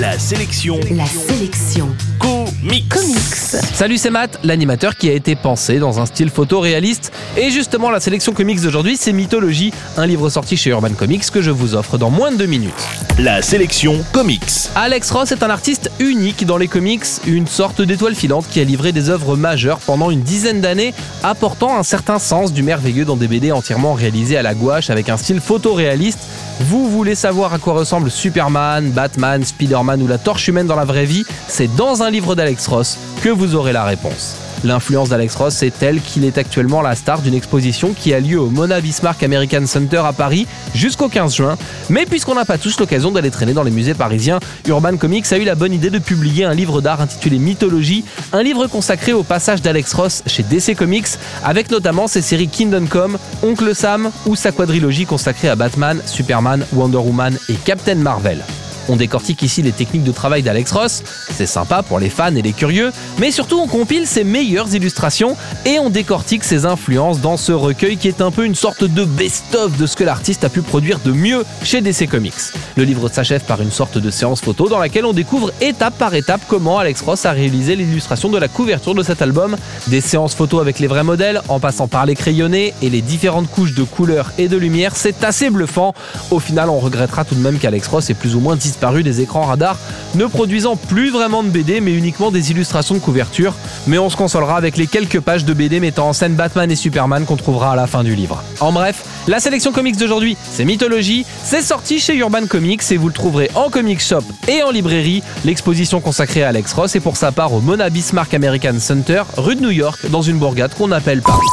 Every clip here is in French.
La sélection. La sélection. Comics. Comics. Salut, c'est Matt, l'animateur qui a été pensé dans un style photoréaliste. Et justement, la sélection comics d'aujourd'hui, c'est Mythologie, un livre sorti chez Urban Comics que je vous offre dans moins de deux minutes. La sélection comics. Alex Ross est un artiste unique dans les comics, une sorte d'étoile filante qui a livré des œuvres majeures pendant une dizaine d'années, apportant un certain sens du merveilleux dans des BD entièrement réalisées à la gouache avec un style photoréaliste. Vous voulez savoir à quoi ressemble Superman, Batman, Spider-Man ou la torche humaine dans la vraie vie? C'est dans un livre d'Alex Ross que vous aurez la réponse. L'influence d'Alex Ross est telle qu'il est actuellement la star d'une exposition qui a lieu au Mona Bismarck American Center à Paris jusqu'au 15 juin. Mais puisqu'on n'a pas tous l'occasion d'aller traîner dans les musées parisiens, Urban Comics a eu la bonne idée de publier un livre d'art intitulé Mythologie, un livre consacré au passage d'Alex Ross chez DC Comics, avec notamment ses séries Kingdom Come, Oncle Sam ou sa quadrilogie consacrée à Batman, Superman, Wonder Woman et Captain Marvel. On décortique ici les techniques de travail d'Alex Ross, c'est sympa pour les fans et les curieux, mais surtout on compile ses meilleures illustrations et on décortique ses influences dans ce recueil qui est un peu une sorte de best-of de ce que l'artiste a pu produire de mieux chez DC Comics. Le livre s'achève par une sorte de séance photo dans laquelle on découvre étape par étape comment Alex Ross a réalisé l'illustration de la couverture de cet album, des séances photos avec les vrais modèles, en passant par les crayonnés et les différentes couches de couleurs et de lumière, c'est assez bluffant. Au final, on regrettera tout de même qu'Alex Ross ait plus ou moins disparu des écrans radars, ne produisant plus vraiment de BD mais uniquement des illustrations de couverture. Mais on se consolera avec les quelques pages de BD mettant en scène Batman et Superman qu'on trouvera à la fin du livre. En bref, la sélection comics d'aujourd'hui, c'est Mythologie, c'est sorti chez Urban Comics et vous le trouverez en comic shop et en librairie. L'exposition consacrée à Alex Ross est pour sa part au Mona Bismarck American Center, rue de New York, dans une bourgade qu'on appelle Paris.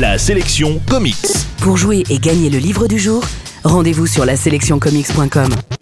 La sélection comics. Pour jouer et gagner le livre du jour, rendez-vous sur la sélectioncomics.com.